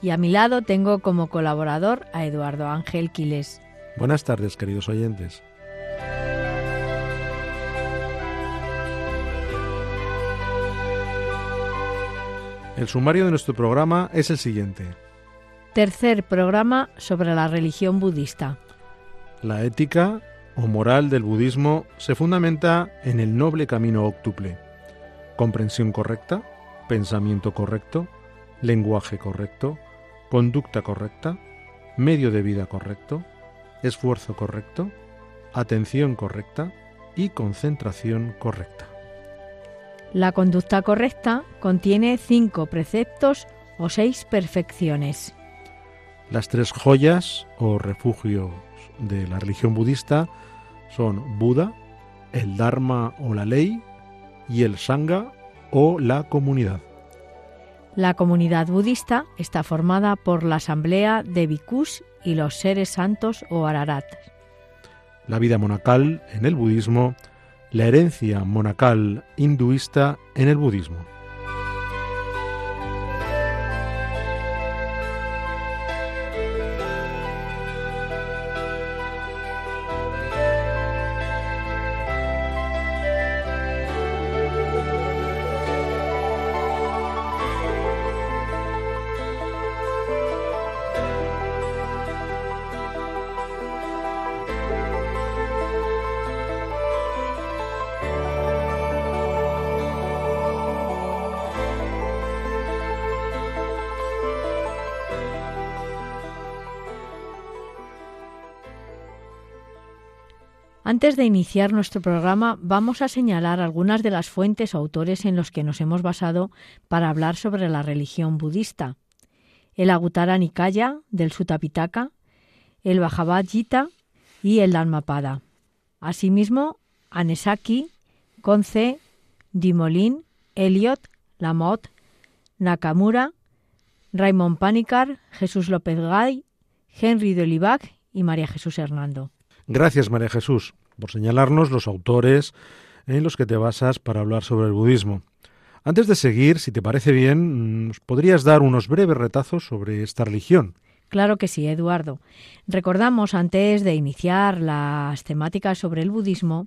Y a mi lado tengo como colaborador a Eduardo Ángel Quiles. Buenas tardes, queridos oyentes. El sumario de nuestro programa es el siguiente. Tercer programa sobre la religión budista. La ética o moral del budismo se fundamenta en el noble camino óctuple. Comprensión correcta, pensamiento correcto, lenguaje correcto, conducta correcta, medio de vida correcto, esfuerzo correcto, atención correcta y concentración correcta. La conducta correcta contiene cinco preceptos o seis perfecciones. Las tres joyas o refugios de la religión budista son Buda, el Dharma o la ley y el Sangha o la comunidad. La comunidad budista está formada por la asamblea de bhikkhus y los seres santos o ararat. La vida monacal en el budismo, la herencia monacal hinduista en el budismo. Antes de iniciar nuestro programa, vamos a señalar algunas de las fuentes o autores en los que nos hemos basado para hablar sobre la religión budista. El Agutara Nikaya del Sutapitaka, el Bhagavad Gita y el Dhammapada. Asimismo, Anesaki, Conce, Dimolin, Eliot, Lamotte, Nakamura, Raymond Panikar, Jesús López Gay, Henry de Olivac y María Jesús Hernando. Gracias, María Jesús, por señalarnos los autores en los que te basas para hablar sobre el budismo. Antes de seguir, si te parece bien, podrías dar unos breves retazos sobre esta religión. Claro que sí, Eduardo. Recordamos antes de iniciar las temáticas sobre el budismo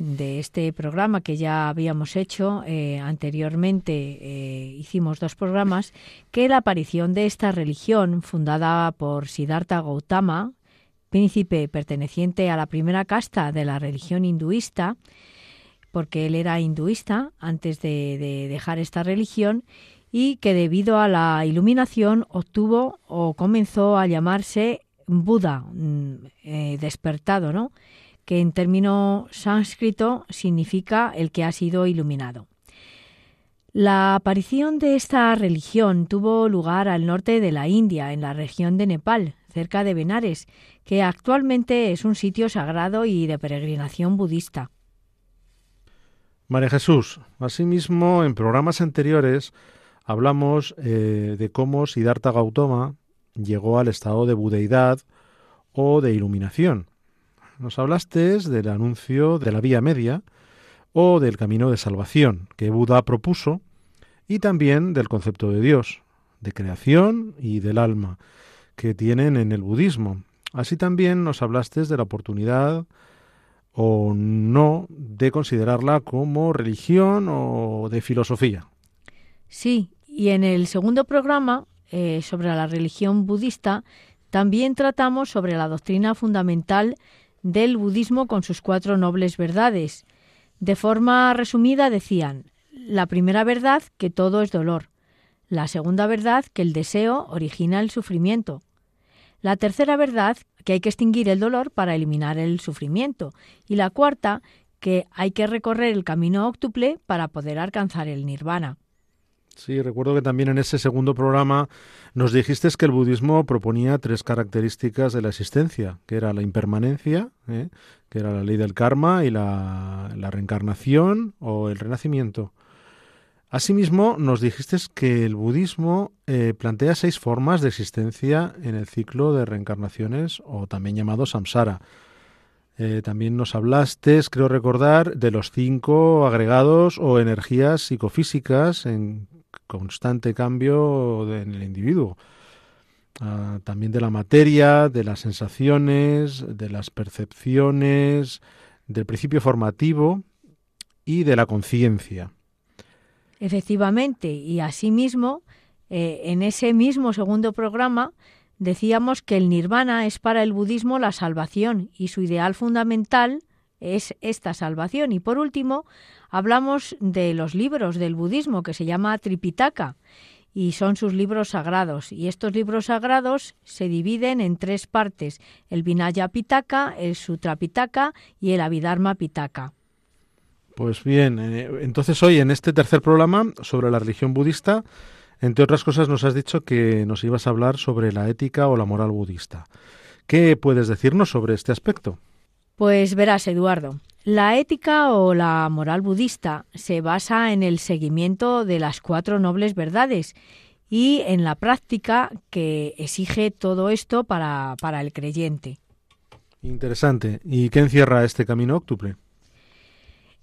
de este programa que ya habíamos hecho eh, anteriormente, eh, hicimos dos programas, que la aparición de esta religión fundada por Siddhartha Gautama, príncipe perteneciente a la primera casta de la religión hinduista, porque él era hinduista antes de, dejar esta religión, y que debido a la iluminación obtuvo o comenzó a llamarse Buda, mm, eh, despertado, ¿no? que en término sánscrito significa el que ha sido iluminado. La aparición de esta religión tuvo lugar al norte de la India, en la región de Nepal, cerca de Benares, que actualmente es un sitio sagrado y de peregrinación budista. María Jesús, asimismo, en programas anteriores hablamos eh, de cómo Siddhartha Gautama llegó al estado de budeidad o de iluminación. Nos hablaste del anuncio de la vía media o del camino de salvación que Buda propuso y también del concepto de Dios, de creación y del alma que tienen en el budismo. Así también nos hablaste de la oportunidad o no de considerarla como religión o de filosofía. Sí, y en el segundo programa eh, sobre la religión budista también tratamos sobre la doctrina fundamental del budismo con sus cuatro nobles verdades. De forma resumida decían, la primera verdad que todo es dolor, la segunda verdad que el deseo origina el sufrimiento, la tercera verdad, que hay que extinguir el dolor para eliminar el sufrimiento. Y la cuarta, que hay que recorrer el camino óctuple para poder alcanzar el nirvana. Sí, recuerdo que también en ese segundo programa nos dijiste que el budismo proponía tres características de la existencia, que era la impermanencia, ¿eh? que era la ley del karma y la, reencarnación o el renacimiento. Asimismo, nos dijiste que el budismo eh, plantea seis formas de existencia en el ciclo de reencarnaciones o también llamado samsara. Eh, también nos hablaste, creo recordar, de los cinco agregados o energías psicofísicas en constante cambio en el individuo. Ah, también de la materia, de las sensaciones, de las percepciones, del principio formativo y de la conciencia. Efectivamente, y asimismo, eh, en ese mismo segundo programa decíamos que el nirvana es para el budismo la salvación y su ideal fundamental es esta salvación. Y por último, hablamos de los libros del budismo que se llama Tripitaka y son sus libros sagrados. Y estos libros sagrados se dividen en tres partes, el Vinaya Pitaka, el Sutra Pitaka y el Abhidharma Pitaka. Pues bien, eh, entonces hoy en este tercer programa sobre la religión budista, entre otras cosas nos has dicho que nos ibas a hablar sobre la ética o la moral budista. ¿Qué puedes decirnos sobre este aspecto? Pues verás, Eduardo, la ética o la moral budista se basa en el seguimiento de las cuatro nobles verdades y en la práctica que exige todo esto para, para el creyente. Interesante. ¿Y qué encierra este camino óctuple?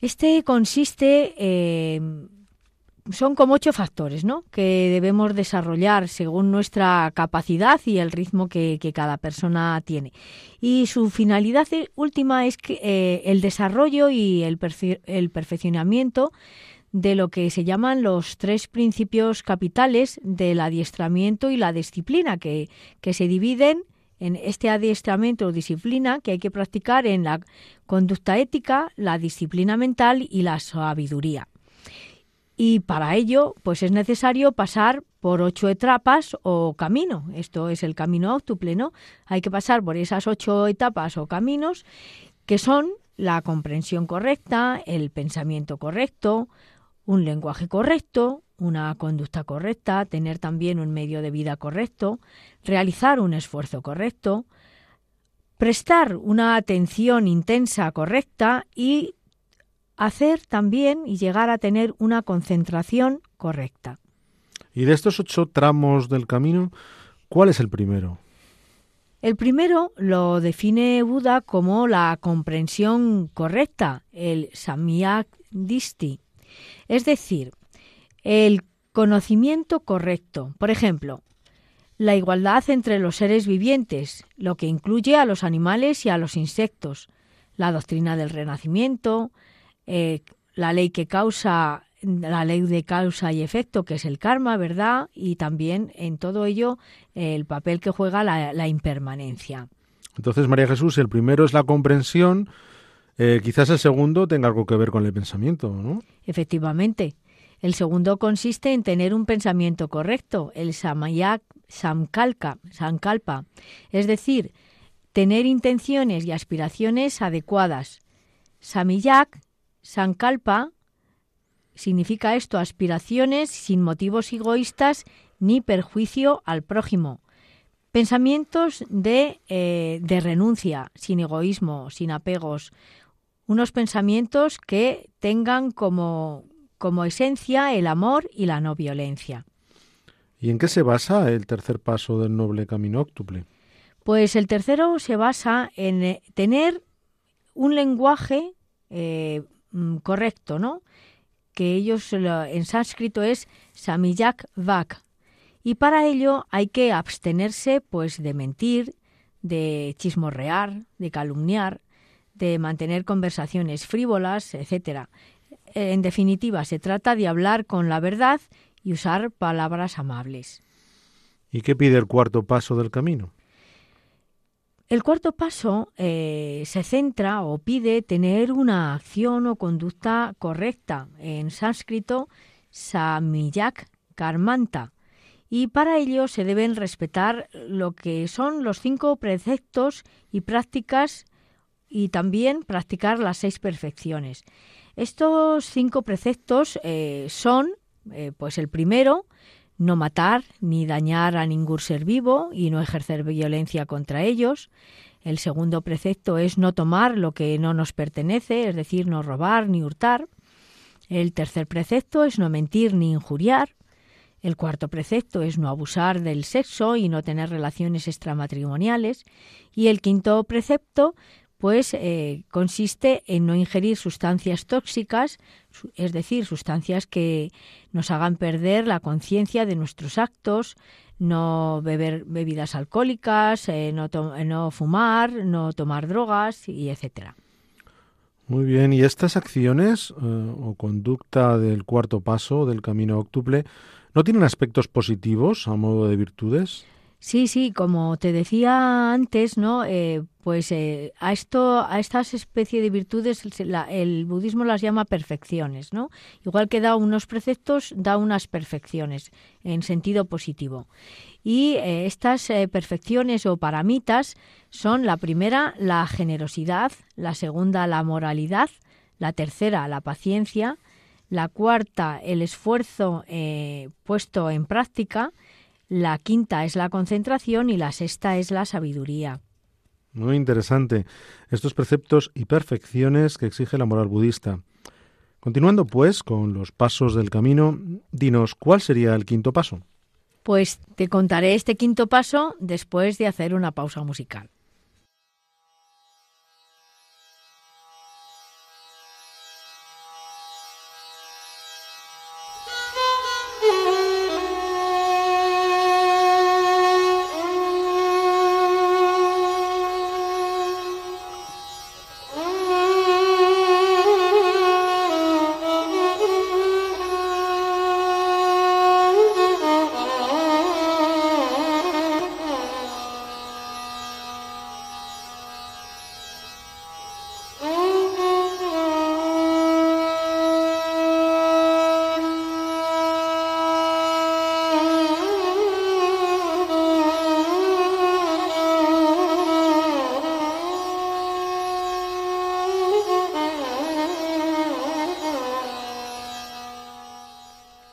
Este consiste en son como ocho factores ¿no? que debemos desarrollar según nuestra capacidad y el ritmo que, cada persona tiene. Y su finalidad última es que, eh, el desarrollo y el, el perfeccionamiento de lo que se llaman los tres principios capitales del adiestramiento y la disciplina, que, que se dividen en este adiestramiento o disciplina que hay que practicar en la conducta ética, la disciplina mental y la sabiduría y para ello pues es necesario pasar por ocho etapas o camino. Esto es el camino óctuple, ¿no? Hay que pasar por esas ocho etapas o caminos que son la comprensión correcta, el pensamiento correcto, un lenguaje correcto, una conducta correcta, tener también un medio de vida correcto, realizar un esfuerzo correcto, prestar una atención intensa correcta y hacer también y llegar a tener una concentración correcta. Y de estos ocho tramos del camino, ¿cuál es el primero? El primero lo define Buda como la comprensión correcta, el samyak disti, es decir, el conocimiento correcto. Por ejemplo, la igualdad entre los seres vivientes, lo que incluye a los animales y a los insectos, la doctrina del renacimiento, eh, la ley que causa, la ley de causa y efecto, que es el karma, ¿verdad? Y también en todo ello el papel que juega la, impermanencia. Entonces, María Jesús, el primero es la comprensión, eh, quizás el segundo tenga algo que ver con el pensamiento, ¿no? Efectivamente. El segundo consiste en tener un pensamiento correcto, el samayak samkalpa, sankalpa, es decir, tener intenciones y aspiraciones adecuadas. Samiyak Sankalpa significa esto aspiraciones sin motivos egoístas ni perjuicio al prójimo. Pensamientos de, eh, de renuncia, sin egoísmo, sin apegos. Unos pensamientos que tengan como, como esencia el amor y la no violencia. ¿Y en qué se basa el tercer paso del noble camino óctuple? Pues el tercero se basa en eh, tener un lenguaje eh, Mm, correcto, ¿no? Que ellos en sánscrito es samiyak vak. Y para ello hay que abstenerse pues de mentir, de chismorrear, de calumniar, de mantener conversaciones frívolas, etcétera. En definitiva, se trata de hablar con la verdad y usar palabras amables. ¿Y qué pide el cuarto paso del camino? El cuarto paso eh, se centra o pide tener una acción o conducta correcta, en sánscrito samiyak karmanta, y para ello se deben respetar lo que son los cinco preceptos y prácticas y también practicar las seis perfecciones. Estos cinco preceptos eh, son Eh, pues el primero, no matar ni dañar a ningún ser vivo y no ejercer violencia contra ellos. El segundo precepto es no tomar lo que no nos pertenece, es decir, no robar ni hurtar. El tercer precepto es no mentir ni injuriar. El cuarto precepto es no abusar del sexo y no tener relaciones extramatrimoniales. Y el quinto precepto, pues, eh, consiste en no ingerir sustancias tóxicas, es decir, sustancias que nos hagan perder la conciencia de nuestros actos, no beber bebidas alcohólicas, eh, no, no fumar, no tomar drogas y etcétera. Muy bien, ¿y estas acciones eh, o conducta del cuarto paso del camino óctuple no tienen aspectos positivos a modo de virtudes? Sí, sí, como te decía antes, ¿no? Eh, pues eh, a esto, a estas especies de virtudes, el budismo las llama perfecciones, ¿no? Igual que da unos preceptos, da unas perfecciones en sentido positivo. Y estas perfecciones o paramitas son la primera, la generosidad, la segunda, la moralidad, la tercera, la paciencia, la cuarta, el esfuerzo eh, puesto en práctica, la quinta es la concentración y la sexta es la sabiduría. Muy interesante estos preceptos y perfecciones que exige la moral budista. Continuando pues con los pasos del camino, dinos cuál sería el quinto paso. Pues te contaré este quinto paso después de hacer una pausa musical.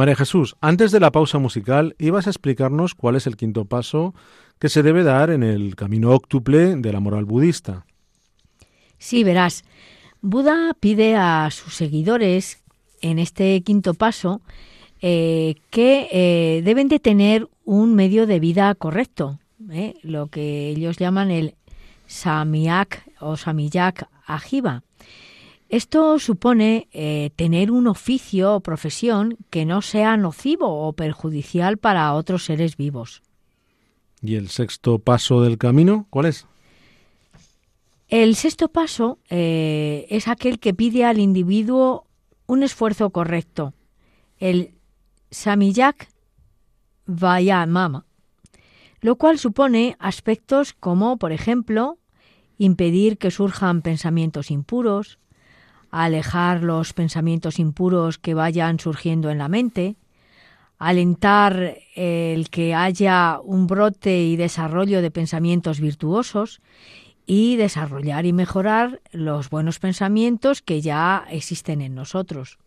María Jesús, antes de la pausa musical, ibas a explicarnos cuál es el quinto paso que se debe dar en el camino óctuple de la moral budista. Sí, verás. Buda pide a sus seguidores en este quinto paso eh, que eh, deben de tener un medio de vida correcto, ¿eh? lo que ellos llaman el samyak o samiyak ajiva. Esto supone eh, tener un oficio o profesión que no sea nocivo o perjudicial para otros seres vivos. ¿Y el sexto paso del camino cuál es? El sexto paso eh, es aquel que pide al individuo un esfuerzo correcto, el samiyak vayamama, lo cual supone aspectos como, por ejemplo, impedir que surjan pensamientos impuros, alejar los pensamientos impuros que vayan surgiendo en la mente, alentar el que haya un brote y desarrollo de pensamientos virtuosos y desarrollar y mejorar los buenos pensamientos que ya existen en nosotros.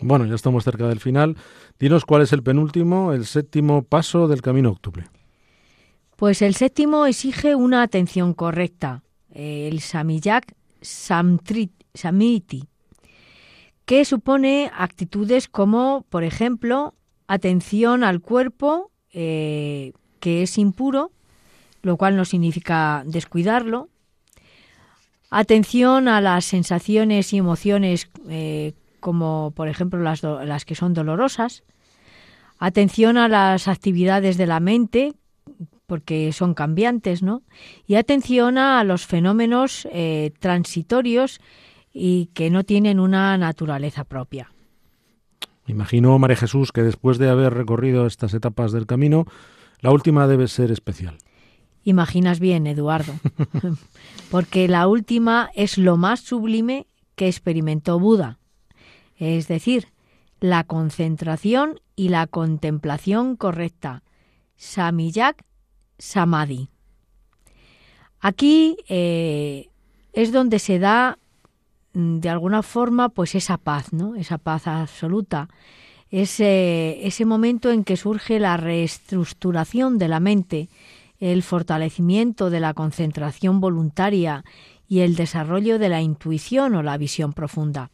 Bueno, ya estamos cerca del final. Dinos cuál es el penúltimo, el séptimo paso del camino octuple. Pues el séptimo exige una atención correcta. El Samiyak Samiti, que supone actitudes como, por ejemplo, atención al cuerpo, eh, que es impuro, lo cual no significa descuidarlo, atención a las sensaciones y emociones eh, como por ejemplo las, las, que son dolorosas, atención a las actividades de la mente porque son cambiantes, ¿no? Y atención a los fenómenos eh, transitorios y que no tienen una naturaleza propia. Imagino, María Jesús, que después de haber recorrido estas etapas del camino, la última debe ser especial. Imaginas bien, Eduardo, porque la última es lo más sublime que experimentó Buda, es decir, la concentración y la contemplación correcta, Samiyak Samadhi. Aquí eh, es donde se da mm, de alguna forma pues esa paz, ¿no? Esa paz absoluta, ese, ese momento en que surge la reestructuración de la mente, el fortalecimiento de la concentración voluntaria y el desarrollo de la intuición o la visión profunda.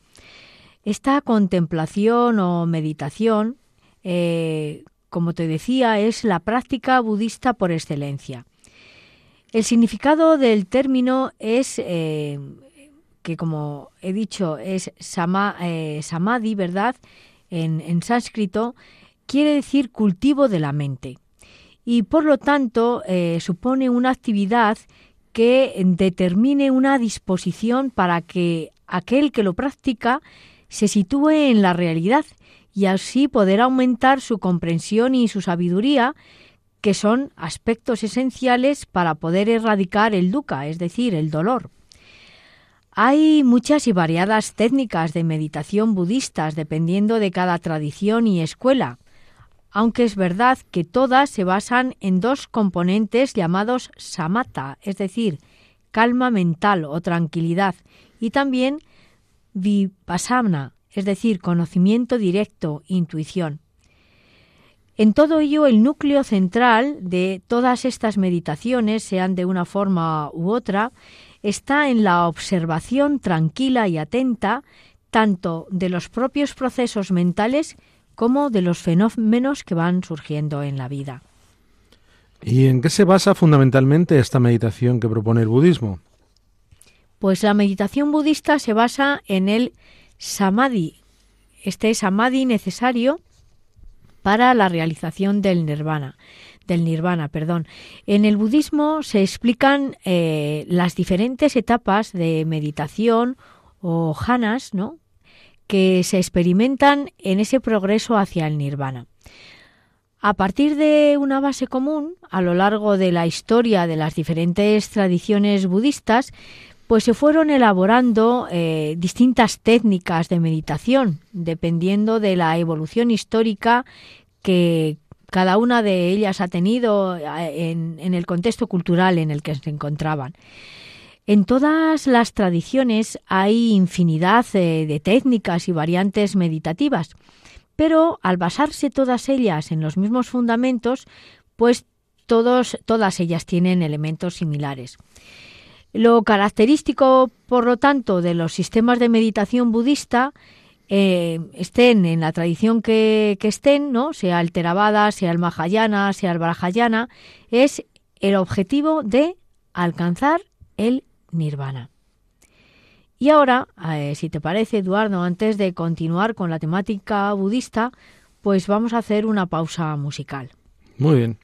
Esta contemplación o meditación, eh, como te decía, es la práctica budista por excelencia. El significado del término es eh, que, como he dicho, es eh, samadhi, ¿verdad? En, sánscrito, quiere decir cultivo de la mente. Y por lo tanto, supone una actividad que determine una disposición para que aquel que lo practica se sitúe en la realidad y así poder aumentar su comprensión y su sabiduría, que son aspectos esenciales para poder erradicar el dukkha, es decir, el dolor. Hay muchas y variadas técnicas de meditación budistas dependiendo de cada tradición y escuela, aunque es verdad que todas se basan en dos componentes llamados samatha, es decir, calma mental o tranquilidad, y también vipassana, es decir, conocimiento directo, intuición. En todo ello, el núcleo central de todas estas meditaciones, sean de una forma u otra, está en la observación tranquila y atenta tanto de los propios procesos mentales como de los fenómenos que van surgiendo en la vida. ¿Y en qué se basa fundamentalmente esta meditación que propone el budismo? Pues la meditación budista se basa en el samadhi, este samadhi necesario para la realización del nirvana. Del nirvana, perdón. En el budismo se explican eh, las diferentes etapas de meditación o jhanas, ¿no? que se experimentan en ese progreso hacia el nirvana. A partir de una base común, a lo largo de la historia de las diferentes tradiciones budistas, pues se fueron elaborando eh, distintas técnicas de meditación, dependiendo de la evolución histórica que cada una de ellas ha tenido eh, en, el contexto cultural en el que se encontraban. En todas las tradiciones hay infinidad eh, de técnicas y variantes meditativas, pero al basarse todas ellas en los mismos fundamentos, pues todas ellas tienen elementos similares. Lo característico, por lo tanto, de los sistemas de meditación budista, eh, estén en la tradición que, estén, ¿no? sea el Theravada, sea el Mahayana, sea el Brahayana, es el objetivo de alcanzar el nirvana. Y ahora, eh, si te parece, Eduardo, antes de continuar con la temática budista, pues vamos a hacer una pausa musical. Muy bien.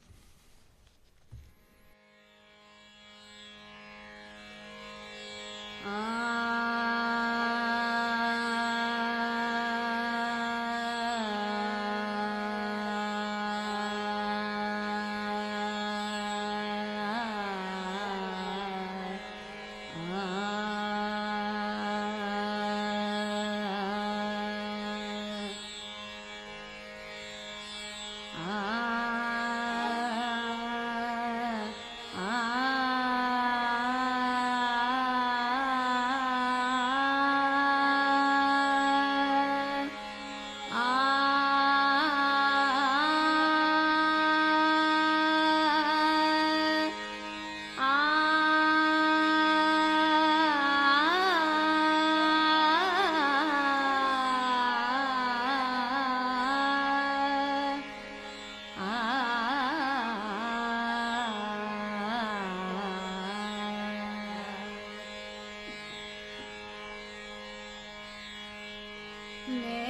ねえ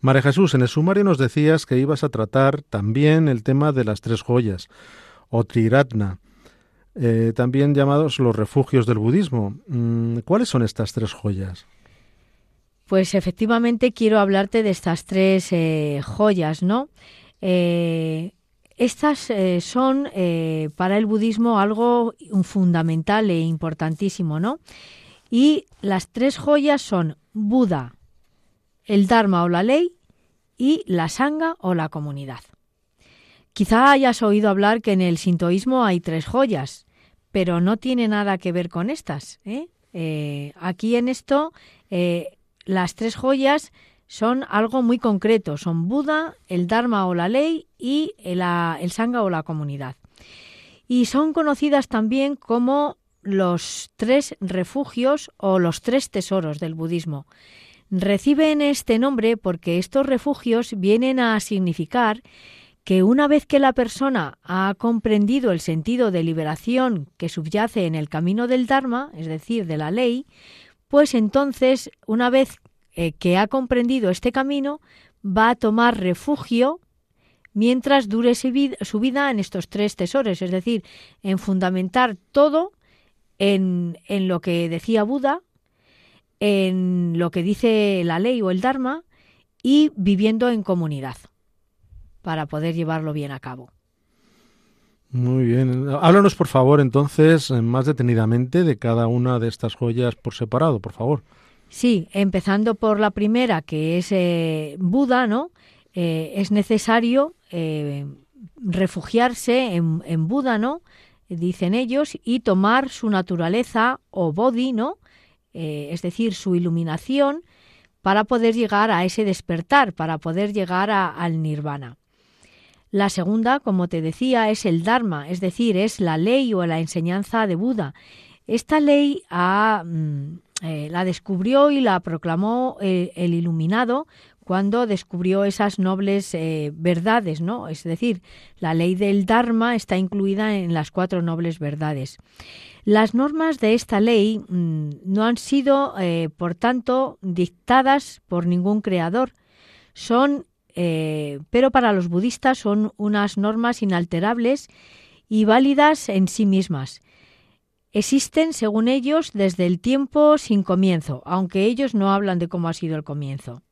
María Jesús, en el sumario nos decías que ibas a tratar también el tema de las tres joyas, o triratna, eh, también llamados los refugios del budismo. Mm, ¿Cuáles son estas tres joyas? Pues efectivamente quiero hablarte de estas tres eh, joyas, ¿no? Eh, estas son para el budismo algo fundamental e importantísimo, ¿no? Y las tres joyas son Buda, el Dharma o la ley y la Sangha o la comunidad. Quizá hayas oído hablar que en el sintoísmo hay tres joyas, pero no tiene nada que ver con estas. ¿eh? Eh, aquí en esto, eh, las tres joyas son algo muy concreto, son Buda, el Dharma o la ley y el, el Sangha o la comunidad. Y son conocidas también como los tres refugios o los tres tesoros del budismo. Reciben este nombre porque estos refugios vienen a significar que una vez que la persona ha comprendido el sentido de liberación que subyace en el camino del Dharma, es decir, de la ley, pues entonces, una vez eh, que ha comprendido este camino, va a tomar refugio mientras dure su vida en estos tres tesoros, es decir, en fundamentar todo en, en lo que decía Buda, en lo que dice la ley o el Dharma y viviendo en comunidad para poder llevarlo bien a cabo. Muy bien. Háblanos, por favor, entonces, más detenidamente de cada una de estas joyas por separado, por favor. Sí, empezando por la primera, que es eh, Buda, ¿no? Eh, es necesario eh, refugiarse en, en, Buda, ¿no? Dicen ellos, y tomar su naturaleza o body, ¿no? Eh, es decir, su iluminación, para poder llegar a ese despertar, para poder llegar al nirvana. La segunda, como te decía, es el Dharma, es decir, es la ley o la enseñanza de Buda. Esta ley mm, eh, la descubrió y la proclamó eh, el iluminado cuando descubrió esas nobles verdades, ¿no? Es decir, la ley del Dharma está incluida en las cuatro nobles verdades. Las normas de esta ley mm, no han sido, eh, por tanto, dictadas por ningún creador. Son, eh, pero para los budistas son unas normas inalterables y válidas en sí mismas. Existen, según ellos, desde el tiempo sin comienzo, aunque ellos no hablan de cómo ha sido el comienzo.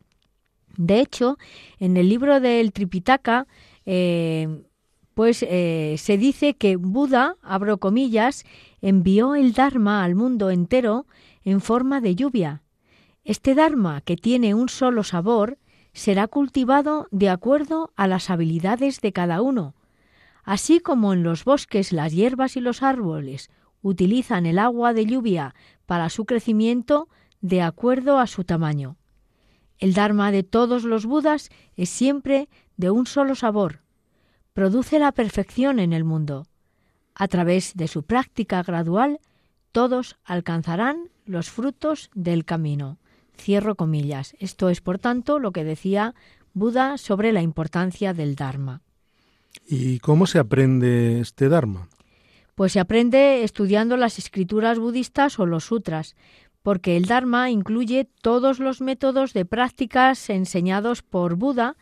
De hecho, en el libro del Tripitaka, eh, pues se dice que Buda, abro comillas, envió el Dharma al mundo entero en forma de lluvia. Este Dharma, que tiene un solo sabor, será cultivado de acuerdo a las habilidades de cada uno. Así como en los bosques las hierbas y los árboles utilizan el agua de lluvia para su crecimiento de acuerdo a su tamaño. El Dharma de todos los Budas es siempre de un solo sabor. Produce la perfección en el mundo. A través de su práctica gradual, todos alcanzarán los frutos del camino. Cierro comillas. Esto es, por tanto, lo que decía Buda sobre la importancia del Dharma. ¿Y cómo se aprende este Dharma? Pues se aprende estudiando las escrituras budistas o los sutras, porque el Dharma incluye todos los métodos de prácticas enseñados por Buda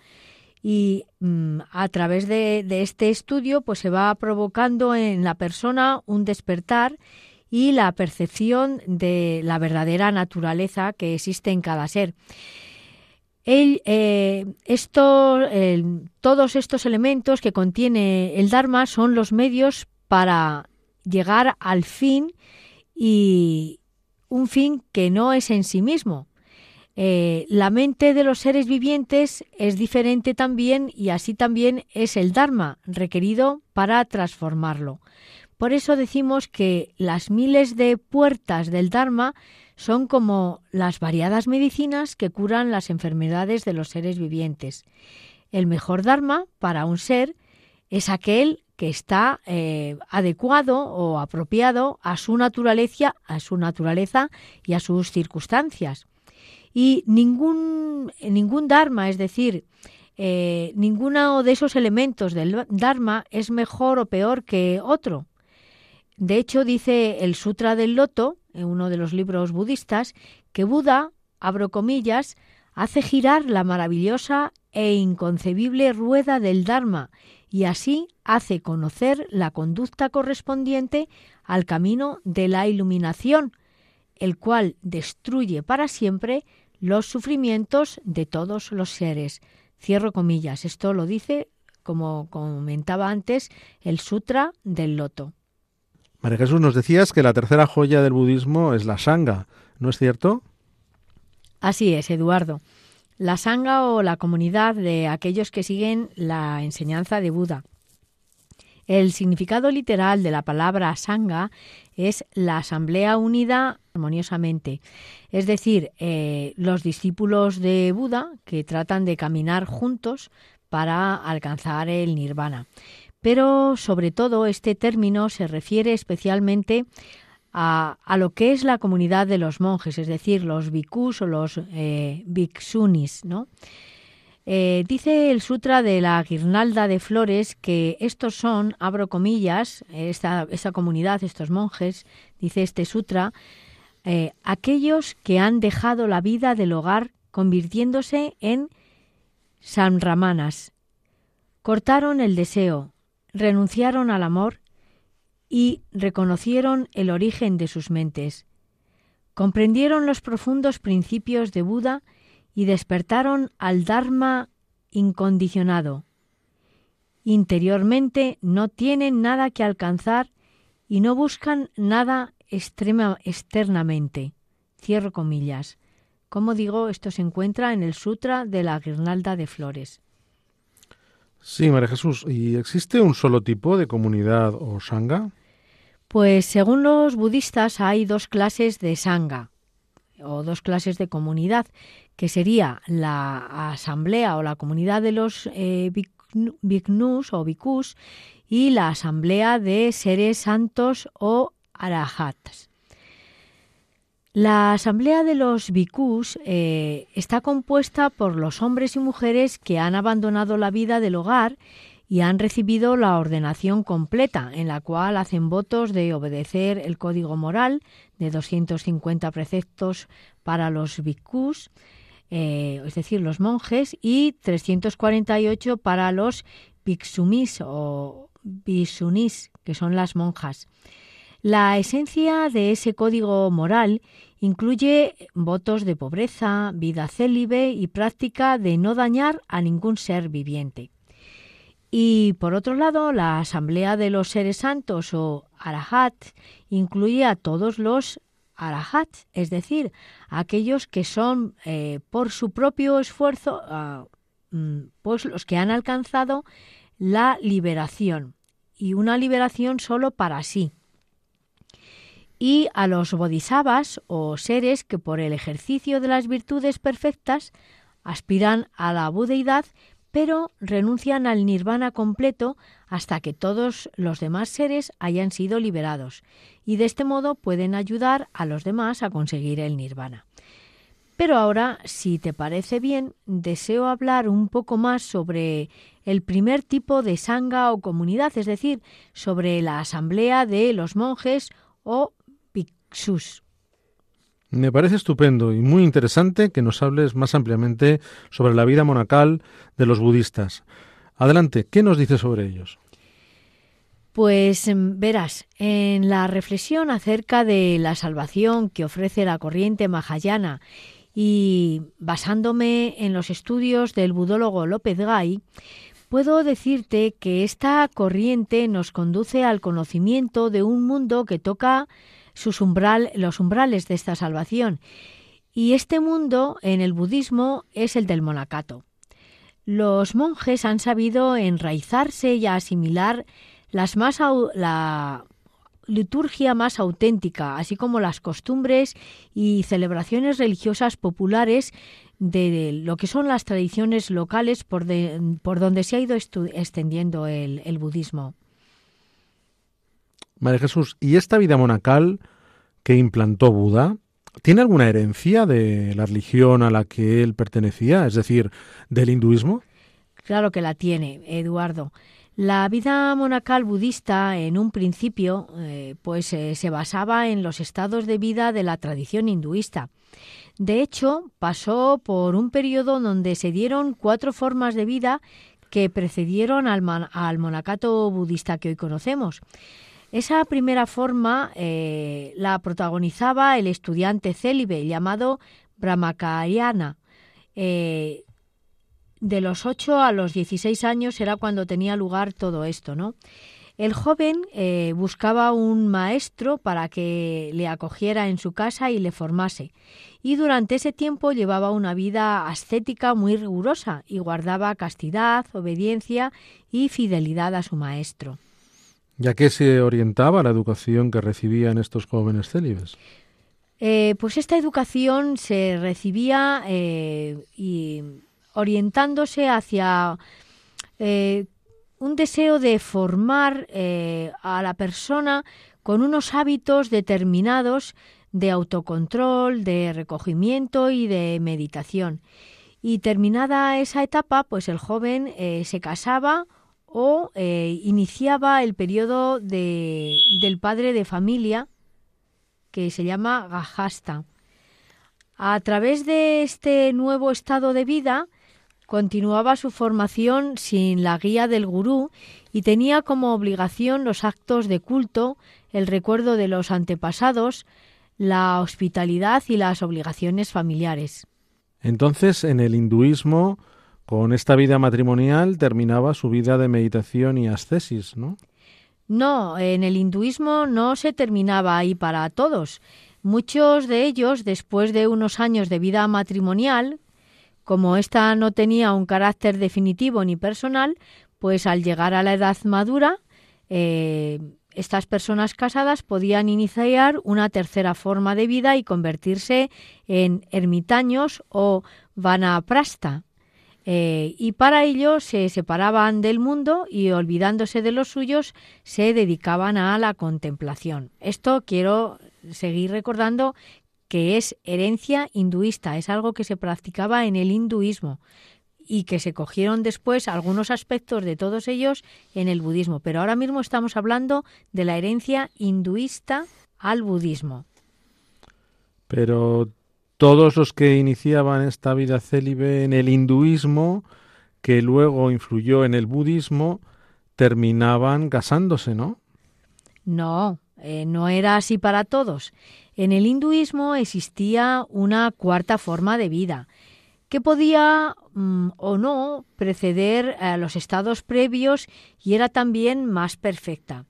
y mm, a través de, este estudio pues se va provocando en la persona un despertar y la percepción de la verdadera naturaleza que existe en cada ser. eh, todos estos elementos que contiene el Dharma son los medios para llegar al fin y un fin que no es en sí mismo. Eh, la mente de los seres vivientes es diferente también y así también es el Dharma requerido para transformarlo. Por eso decimos que las miles de puertas del Dharma son como las variadas medicinas que curan las enfermedades de los seres vivientes. El mejor Dharma para un ser es aquel que está eh, adecuado o apropiado a su naturaleza, a su naturaleza y a sus circunstancias. Y ningún, ningún Dharma, es decir, eh, ninguno de esos elementos del Dharma es mejor o peor que otro. De hecho, dice el Sutra del Loto, en uno de los libros budistas, que Buda, abro comillas, hace girar la maravillosa e inconcebible rueda del Dharma y así hace conocer la conducta correspondiente al camino de la iluminación, el cual destruye para siempre los sufrimientos de todos los seres. Cierro comillas. Esto lo dice, como comentaba antes, el Sutra del Loto. María Jesús, nos decías que la tercera joya del budismo es la Sangha, ¿no es cierto? Así es, Eduardo la sangha o la comunidad de aquellos que siguen la enseñanza de Buda. El significado literal de la palabra sangha es la asamblea unida armoniosamente, es decir, eh, los discípulos de Buda que tratan de caminar juntos para alcanzar el nirvana. Pero sobre todo este término se refiere especialmente a, lo que es la comunidad de los monjes, es decir, los bhikkhus o los eh, ¿no? Eh, dice el Sutra de la Guirnalda de Flores que estos son, abro comillas, esta, comunidad, estos monjes, dice este Sutra, eh, aquellos que han dejado la vida del hogar convirtiéndose en samramanas, cortaron el deseo, renunciaron al amor y reconocieron el origen de sus mentes. Comprendieron los profundos principios de Buda y despertaron al Dharma incondicionado. Interiormente no tienen nada que alcanzar y no buscan nada extrema, externamente. Cierro comillas. Como digo, esto se encuentra en el Sutra de la Guirnalda de Flores. Sí, María Jesús. ¿Y existe un solo tipo de comunidad o sangha? Pues según los budistas hay dos clases de sangha o dos clases de comunidad, que sería la asamblea o la comunidad de los eh, o bhikkhus y la asamblea de seres santos o arahats. La asamblea de los bhikkhus eh, está compuesta por los hombres y mujeres que han abandonado la vida del hogar y han recibido la ordenación completa, en la cual hacen votos de obedecer el código moral de 250 preceptos para los bhikkhus, eh, es decir, los monjes, y 348 para los bhiksumis o bhiksunis, que son las monjas. La esencia de ese código moral incluye votos de pobreza, vida célibe y práctica de no dañar a ningún ser viviente. Y por otro lado, la Asamblea de los Seres Santos o Arahat incluye a todos los Arahat, es decir, aquellos que son eh, por su propio esfuerzo, ah, mm, pues los que han alcanzado la liberación y una liberación solo para sí. Y a los bodhisattvas o seres que por el ejercicio de las virtudes perfectas aspiran a la budeidad, pero renuncian al nirvana completo hasta que todos los demás seres hayan sido liberados, y de este modo pueden ayudar a los demás a conseguir el nirvana. Pero ahora, si te parece bien, deseo hablar un poco más sobre el primer tipo de sangha o comunidad, es decir, sobre la asamblea de los monjes o me parece estupendo y muy interesante que nos hables más ampliamente sobre la vida monacal de los budistas. Adelante, ¿qué nos dice sobre ellos? Pues em, verás, en la reflexión acerca de la salvación que ofrece la corriente mahayana Y basándome en los estudios del budólogo López Gay, puedo decirte que esta corriente nos conduce al conocimiento de un mundo que toca sus umbral, los umbrales de esta salvación. Y este mundo en el budismo es el del monacato. Los monjes han sabido enraizarse y asimilar las más la liturgia más auténtica, así como las costumbres y celebraciones religiosas populares de lo que son las tradiciones locales por, por donde se ha ido extendiendo el, el budismo. María Jesús, ¿y esta vida monacal que implantó Buda tiene alguna herencia de la religión a la que él pertenecía, es decir, del hinduismo? Claro que la tiene, Eduardo. La vida monacal budista, en un principio, eh, pues eh, se basaba en los estados de vida de la tradición hinduista. De hecho, pasó por un periodo donde se dieron cuatro formas de vida que precedieron al, monacato budista que hoy conocemos. Esa primera forma eh, la protagonizaba el estudiante célibe llamado Brahmacariana de los 8 a los 16 años era cuando tenía lugar todo esto, ¿no? El joven eh, buscaba un maestro para que le acogiera en su casa y le formase, y durante ese tiempo llevaba una vida ascética muy rigurosa y guardaba castidad, obediencia y fidelidad a su maestro. ¿Ya qué se orientaba la educación que recibían estos jóvenes célibes? Eh, pues esta educación se recibía eh, y orientándose hacia eh, un deseo de formar a la persona con unos hábitos determinados de autocontrol, de recogimiento y de meditación. Y terminada esa etapa, pues el joven se casaba o iniciaba el periodo de, del padre de familia, que se llama Gajasta. A través de este nuevo estado de vida, Continuaba su formación sin la guía del gurú y tenía como obligación los actos de culto, el recuerdo de los antepasados, la hospitalidad y las obligaciones familiares. Entonces, en el hinduismo, con esta vida matrimonial terminaba su vida de meditación y ascesis, ¿no? No, en el hinduismo no se terminaba ahí para todos. Muchos de ellos, después de unos años de vida matrimonial, como ésta no tenía un carácter definitivo ni personal, pues al llegar a la edad madura, eh, estas personas casadas podían iniciar una tercera forma de vida y convertirse en ermitaños o vanaprasta. Eh, y para ello se separaban del mundo y olvidándose de los suyos se dedicaban a la contemplación. Esto quiero seguir recordando que es herencia hinduista, es algo que se practicaba en el hinduismo y que se cogieron después algunos aspectos de todos ellos en el budismo. Pero ahora mismo estamos hablando de la herencia hinduista al budismo. Pero todos los que iniciaban esta vida célibe en el hinduismo, que luego influyó en el budismo, terminaban casándose, ¿no? No, eh, no era así para todos. En el hinduismo existía una cuarta forma de vida que podía mm, o no preceder a los estados previos y era también más perfecta.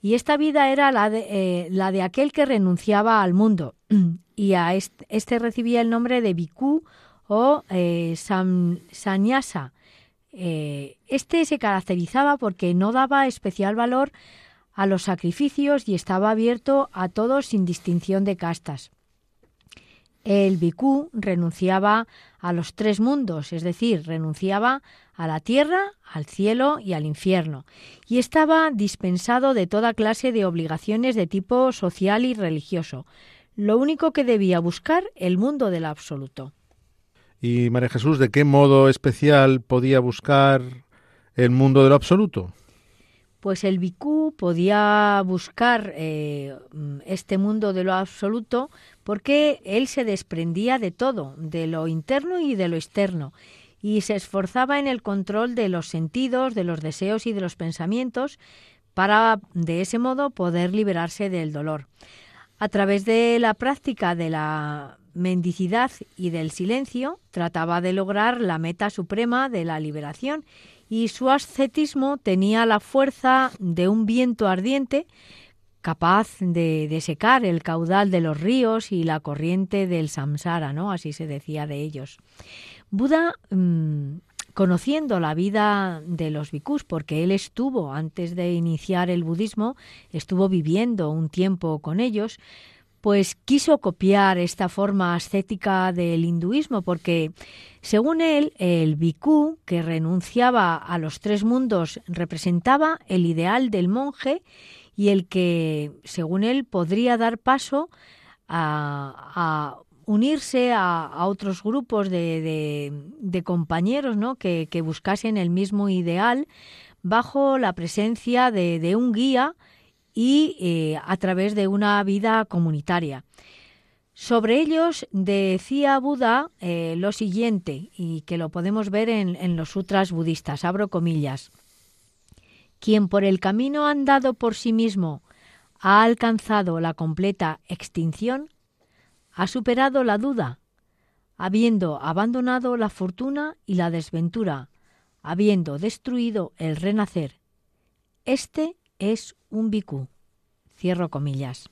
Y esta vida era la de, eh, la de aquel que renunciaba al mundo y a este, recibía el nombre de bhikkhu o eh, sannyasa. Eh, este se caracterizaba porque no daba especial valor a los sacrificios y estaba abierto a todos sin distinción de castas. El bhikkhu renunciaba a los tres mundos, es decir, renunciaba a la tierra, al cielo y al infierno, y estaba dispensado de toda clase de obligaciones de tipo social y religioso. Lo único que debía buscar el mundo del absoluto. ¿Y María Jesús, de qué modo especial podía buscar el mundo del absoluto? pues el bikú podía buscar eh, este mundo de lo absoluto porque él se desprendía de todo, de lo interno y de lo externo, y se esforzaba en el control de los sentidos, de los deseos y de los pensamientos para de ese modo poder liberarse del dolor. A través de la práctica de la mendicidad y del silencio, trataba de lograr la meta suprema de la liberación y su ascetismo tenía la fuerza de un viento ardiente capaz de, secar el caudal de los ríos y la corriente del samsara, ¿no? Así se decía de ellos. Buda, mm, conociendo la vida de los bhikkhus, porque él estuvo, antes de iniciar el budismo, estuvo viviendo un tiempo con ellos, pues quiso copiar esta forma ascética del hinduismo, porque según él, el bhikkhu, que renunciaba a los tres mundos, representaba el ideal del monje y el que, según él, podría dar paso a, unirse a, otros grupos de, compañeros ¿no? que, buscasen el mismo ideal bajo la presencia de un guía y eh, a través de una vida comunitaria. Sobre ellos decía Buda eh, lo siguiente, y que lo podemos ver en, en los sutras budistas, abro comillas. Quien por el camino andado por sí mismo ha alcanzado la completa extinción, ha superado la duda, habiendo abandonado la fortuna y la desventura, habiendo destruido el renacer. Este es un bicú. Cierro comillas.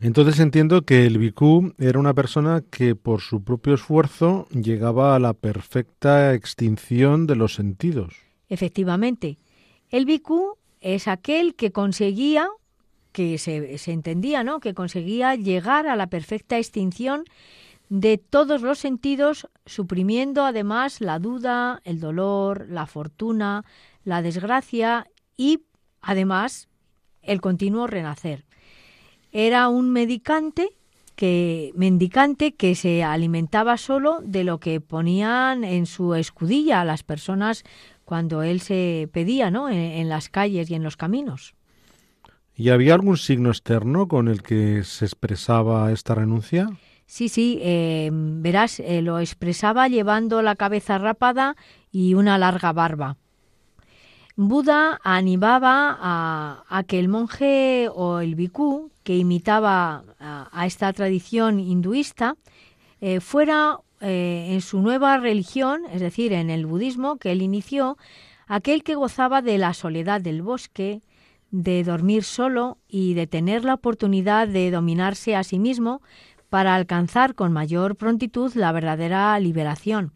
Entonces entiendo que el bicú era una persona que por su propio esfuerzo llegaba a la perfecta extinción de los sentidos. Efectivamente, el bicú es aquel que conseguía, que se, entendía, ¿no? Que conseguía llegar a la perfecta extinción de todos los sentidos, suprimiendo además la duda, el dolor, la fortuna, la desgracia y además el continuo renacer. Era un medicante que mendicante que se alimentaba solo de lo que ponían en su escudilla a las personas cuando él se pedía, ¿no? En, las calles y en los caminos. ¿Y había algún signo externo con el que se expresaba esta renuncia? Sí, sí, eh, verás, eh, lo expresaba llevando la cabeza rapada y una larga barba. Buda animaba a, que el monje o el bhikkhu, que imitaba a, esta tradición hinduista, eh, fuera en su nueva religión, es decir, en el budismo que él inició, aquel que gozaba de la soledad del bosque, de dormir solo y de tener la oportunidad de dominarse a sí mismo para alcanzar con mayor prontitud la verdadera liberación.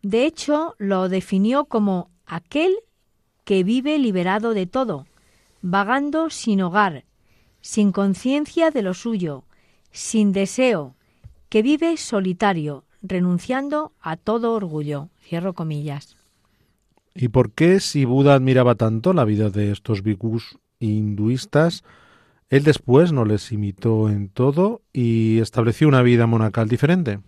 De hecho, lo definió como aquel que vive liberado de todo, vagando sin hogar, sin conciencia de lo suyo, sin deseo, que vive solitario, renunciando a todo orgullo. Cierro comillas. ¿Y por qué si Buda admiraba tanto la vida de estos bhikkhus hinduistas, él después no les imitó en todo y estableció una vida monacal diferente?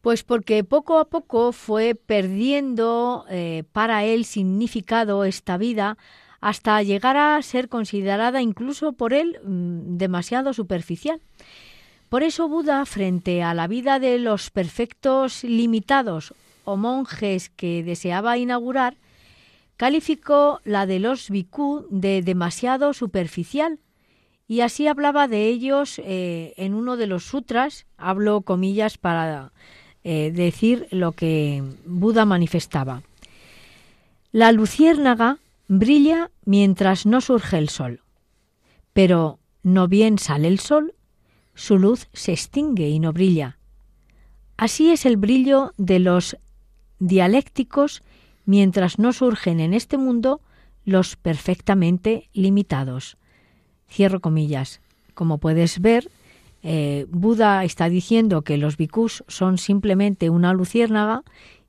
Pues porque poco a poco fue perdiendo eh, para él significado esta vida hasta llegar a ser considerada incluso por él mm, demasiado superficial. Por eso Buda, frente a la vida de los perfectos limitados o monjes que deseaba inaugurar, calificó la de los bhikkhu de demasiado superficial y así hablaba de ellos eh, en uno de los sutras, hablo comillas para eh, decir lo que Buda manifestaba. La luciérnaga brilla mientras no surge el sol, pero no bien sale el sol, su luz se extingue y no brilla. Así es el brillo de los dialécticos mientras no surgen en este mundo los perfectamente limitados. Cierro comillas. Como puedes ver, eh, Buda está diciendo que los bhikkhus son simplemente una luciérnaga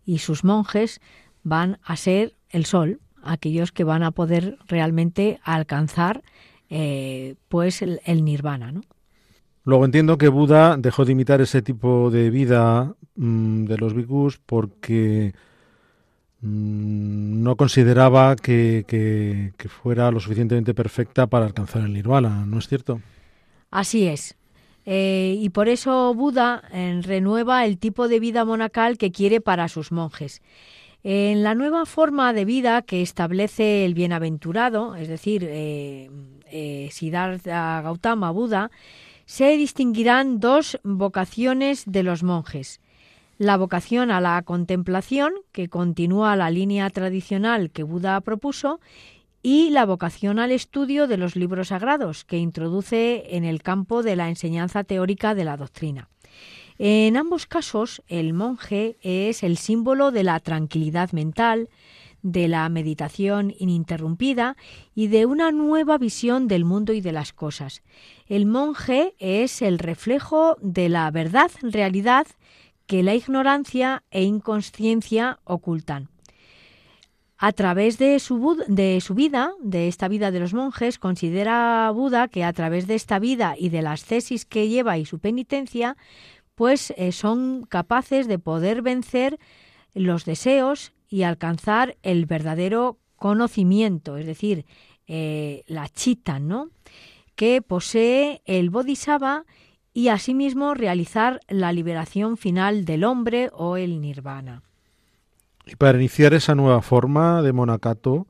y sus monjes van a ser el sol, aquellos que van a poder realmente alcanzar eh, pues el, nirvana, ¿no? Luego entiendo que Buda dejó de imitar ese tipo de vida mm, de los bhikkhus porque no consideraba que, fuera lo suficientemente perfecta para alcanzar el nirvana, ¿no es cierto? Así es. Eh, y por eso Buda eh, renueva el tipo de vida monacal que quiere para sus monjes. En la nueva forma de vida que establece el bienaventurado, es decir, eh, Siddhartha Gautama Buda, se distinguirán dos vocaciones de los monjes. La vocación a la contemplación, que continúa la línea tradicional que Buda propuso, y la vocación al estudio de los libros sagrados, que introduce en el campo de la enseñanza teórica de la doctrina. En ambos casos, el monje es el símbolo de la tranquilidad mental, de la meditación ininterrumpida y de una nueva visión del mundo y de las cosas. El monje es el reflejo de la verdad, realidad que la ignorancia e inconsciencia ocultan. A través de su, de su, vida, de esta vida de los monjes, considera Buda que a través de esta vida y de las tesis que lleva y su penitencia, pues eh, son capaces de poder vencer los deseos y alcanzar el verdadero conocimiento, es decir, eh, la chita, ¿no? que posee el bodhisattva y asimismo realizar la liberación final del hombre o el nirvana. Y para iniciar esa nueva forma de monacato,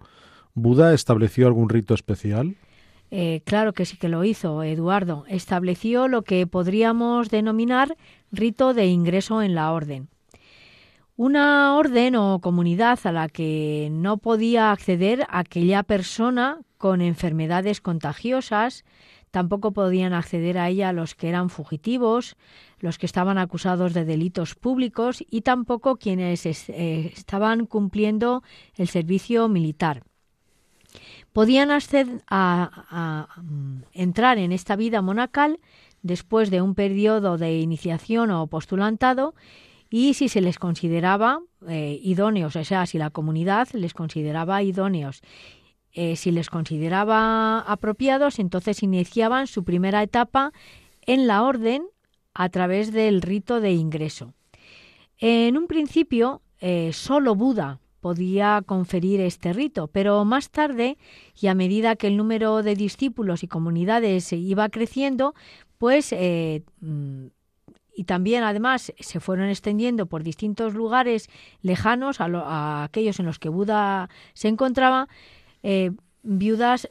¿Buda estableció algún rito especial? Eh, claro que sí que lo hizo, Eduardo. Estableció lo que podríamos denominar rito de ingreso en la orden. Una orden o comunidad a la que no podía acceder aquella persona con enfermedades contagiosas, tampoco podían acceder a ella los que eran fugitivos, los que estaban acusados de delitos públicos y tampoco quienes eh, estaban cumpliendo el servicio militar. Podían acceder a, mm, entrar en esta vida monacal después de un periodo de iniciación o postulantado y si se les consideraba eh, idóneos, o sea, si la comunidad les consideraba idóneos, eh, si les consideraba apropiados, entonces iniciaban su primera etapa en la orden a través del rito de ingreso. En un principio, eh, solo Buda podía conferir este rito, pero más tarde, y a medida que el número de discípulos y comunidades iba creciendo, pues mm, y también además se fueron extendiendo por distintos lugares lejanos a, aquellos en los que Buda se encontraba, eh,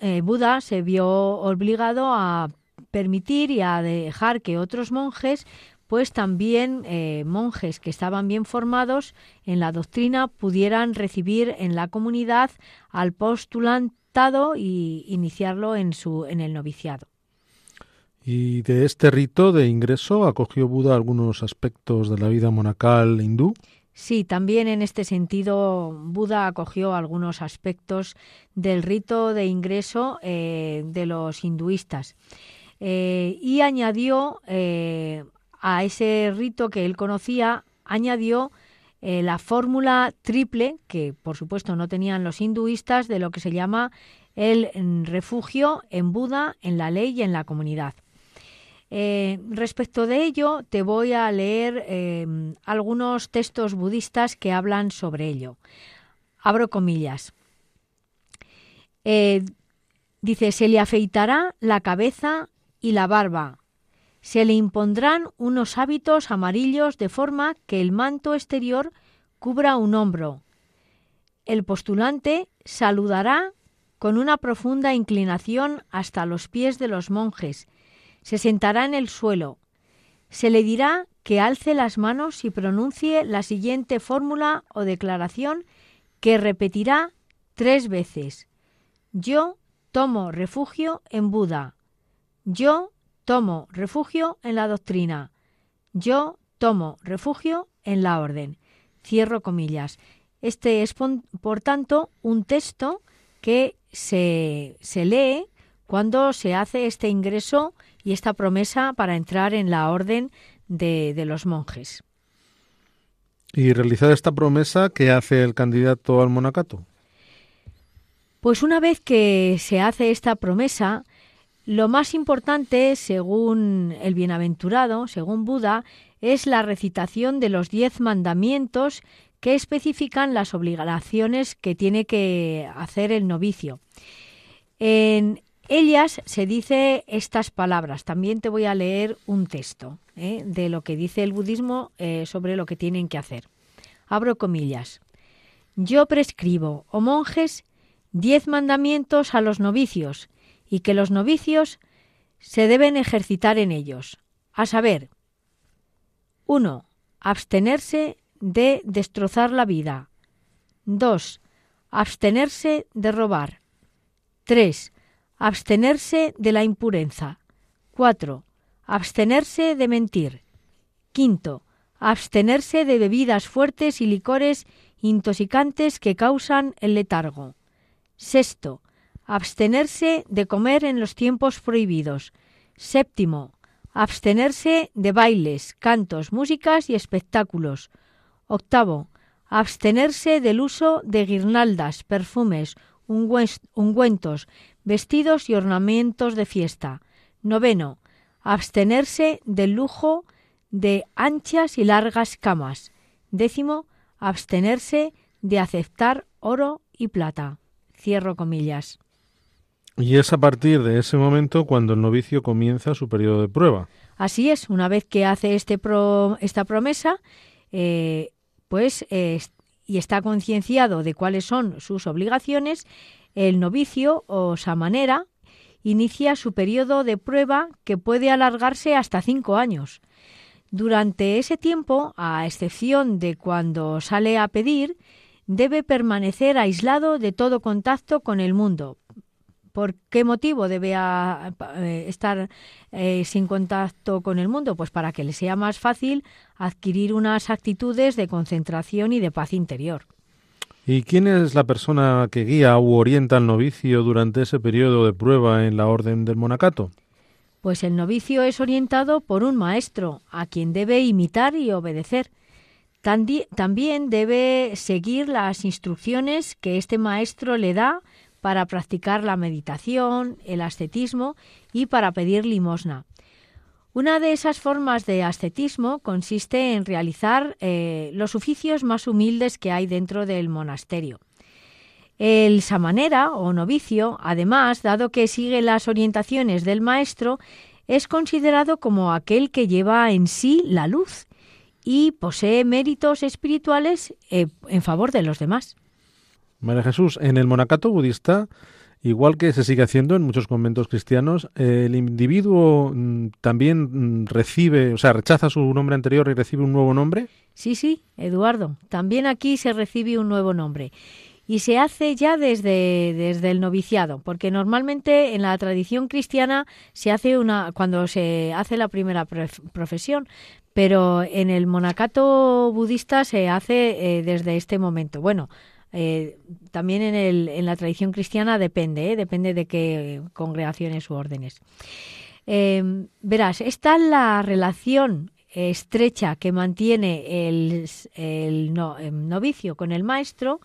eh, Buda se vio obligado a permitir y a dejar que otros monjes pues también eh, monjes que estaban bien formados en la doctrina pudieran recibir en la comunidad al postulantado y iniciarlo en su en el noviciado. Y de este rito de ingreso acogió Buda algunos aspectos de la vida monacal hindú. Sí, también en este sentido Buda acogió algunos aspectos del rito de ingreso eh, de los hinduistas eh, y añadió eh, a ese rito que él conocía, añadió la fórmula triple, que por supuesto no tenían los hinduistas, de lo que se llama el refugio en Buda, en la ley y en la comunidad. Eh, respecto de ello, te voy a leer eh, algunos textos budistas que hablan sobre ello. Abro comillas. Eh, dice, se le afeitará la cabeza y la barba. Se le impondrán unos hábitos amarillos de forma que el manto exterior cubra un hombro. El postulante saludará con una profunda inclinación hasta los pies de los monjes se sentará en el suelo. Se le dirá que alce las manos y pronuncie la siguiente fórmula o declaración que repetirá tres veces. Yo tomo refugio en Buda. Yo tomo refugio en la doctrina. Yo tomo refugio en la orden. Cierro comillas. Este es, por tanto, un texto que se, se lee cuando se hace este ingreso y esta promesa para entrar en la orden de, los monjes. ¿Y realizada esta promesa, qué hace el candidato al monacato? Pues una vez que se hace esta promesa, lo más importante, según el bienaventurado, según Buda, es la recitación de los diez mandamientos que especifican las obligaciones que tiene que hacer el novicio. En ellas se dice estas palabras. También te voy a leer un texto ¿eh? de lo que dice el budismo eh, sobre lo que tienen que hacer. Abro comillas. Yo prescribo, oh monjes, diez mandamientos a los novicios, y que los novicios se deben ejercitar en ellos, a saber, 1. Abstenerse de destrozar la vida. 2. Abstenerse de robar. 3. Abstenerse de la impureza. 4. Abstenerse de mentir. 5. Abstenerse de bebidas fuertes y licores intoxicantes que causan el letargo. 6. Abstenerse de comer en los tiempos prohibidos. Séptimo. Abstenerse de bailes, cantos, músicas y espectáculos. Octavo. Abstenerse del uso de guirnaldas, perfumes, ungüentos, vestidos y ornamentos de fiesta. Noveno. Abstenerse del lujo de anchas y largas camas. Décimo. Abstenerse de aceptar oro y plata. Cierro comillas. Y es a partir de ese momento cuando el novicio comienza su periodo de prueba. Así es, una vez que hace este esta promesa, eh, pues y está concienciado de cuáles son sus obligaciones, el novicio o samanera inicia su periodo de prueba que puede alargarse hasta cinco años. Durante ese tiempo, a excepción de cuando sale a pedir, debe permanecer aislado de todo contacto con el mundo, ¿Por qué motivo debe eh, estar eh, sin contacto con el mundo? Pues para que le sea más fácil adquirir unas actitudes de concentración y de paz interior. ¿Y quién es la persona que guía u orienta al novicio durante ese periodo de prueba en la orden del monacato? Pues el novicio es orientado por un maestro, a quien debe imitar y obedecer. También debe seguir las instrucciones que este maestro le da para practicar la meditación, el ascetismo y para pedir limosna. Una de esas formas de ascetismo consiste en realizar eh, los oficios más humildes que hay dentro del monasterio. El samanera o novicio, además, dado que sigue las orientaciones del maestro, es considerado como aquel que lleva en sí la luz y posee méritos espirituales eh, en favor de los demás. María Jesús, en el monacato budista, igual que se sigue haciendo en muchos conventos cristianos, el individuo mm, también mm, recibe, o sea, rechaza su nombre anterior y recibe un nuevo nombre. Sí, sí, Eduardo, también aquí se recibe un nuevo nombre. Y se hace ya desde, desde el noviciado, porque normalmente en la tradición cristiana se hace una cuando se hace la primera profesión, pero en el monacato budista se hace eh, desde este momento. Bueno, eh, también en, la tradición cristiana depende, ¿eh? depende de qué congregaciones u órdenes. Em, verás, esta es la relación estrecha que mantiene el, novicio con el maestro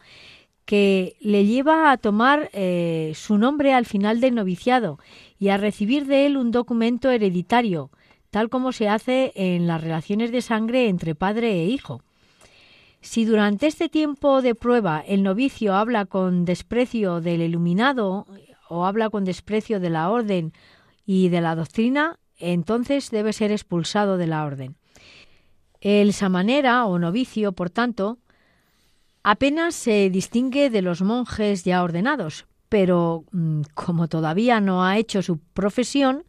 que le lleva a tomar eh, su nombre al final del noviciado y a recibir de él un documento hereditario, tal como se hace en las relaciones de sangre entre padre e hijo. Si durante este tiempo de prueba el novicio habla con desprecio del iluminado o habla con desprecio de la orden y de la doctrina, entonces debe ser expulsado de la orden. El samanera o novicio, por tanto, apenas se distingue de los monjes ya ordenados, pero mm, como todavía no ha hecho su profesión,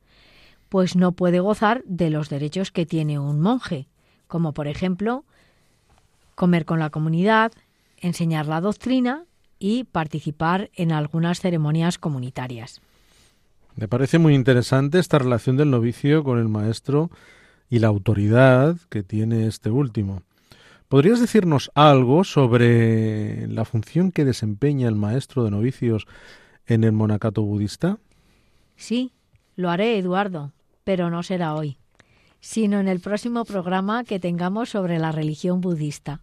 pues no puede gozar de los derechos que tiene un monje, como por ejemplo comer con la comunidad, enseñar la doctrina y participar en algunas ceremonias comunitarias. Me parece muy interesante esta relación del novicio con el maestro y la autoridad que tiene este último. ¿Podrías decirnos algo sobre la función que desempeña el maestro de novicios en el monacato budista? Sí, lo haré, Eduardo, pero no será hoy, sino en el próximo programa que tengamos sobre la religión budista.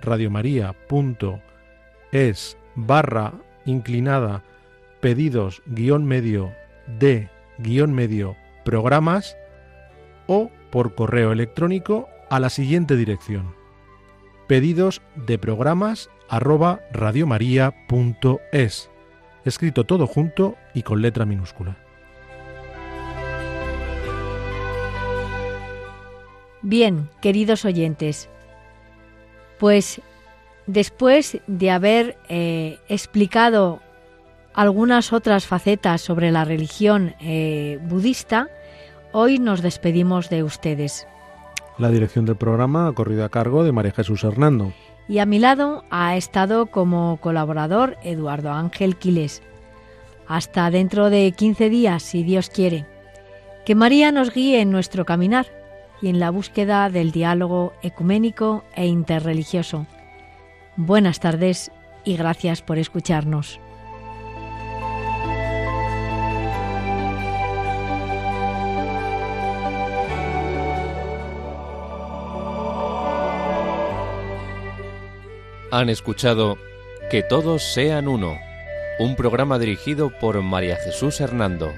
radiomaria.es barra inclinada pedidos guion medio de guion medio programas o por correo electrónico a la siguiente dirección. Pedidos de programas arroba radiomaria.es. Escrito todo junto y con letra minúscula. Bien, queridos oyentes, pues después de haber eh, explicado algunas otras facetas sobre la religión eh, budista, hoy nos despedimos de ustedes. La dirección del programa ha corrido a cargo de María Jesús Hernando. Y a mi lado ha estado como colaborador Eduardo Ángel Quiles. Hasta dentro de 15 días, si Dios quiere. Que María nos guíe en nuestro caminar y en la búsqueda del diálogo ecuménico e interreligioso. Buenas tardes y gracias por escucharnos. Han escuchado Que todos sean uno, un programa dirigido por María Jesús Hernando.